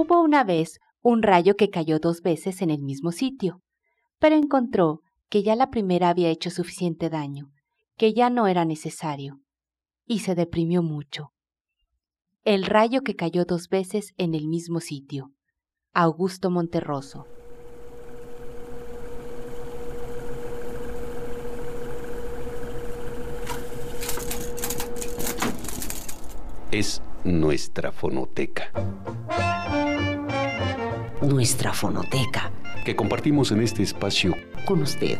Hubo una vez un rayo que cayó dos veces en el mismo sitio, pero encontró que ya la primera había hecho suficiente daño, que ya no era necesario, y se deprimió mucho. El rayo que cayó dos veces en el mismo sitio. Augusto Monterroso. es nuestra fonoteca nuestra fonoteca. Que compartimos en este espacio. Con usted.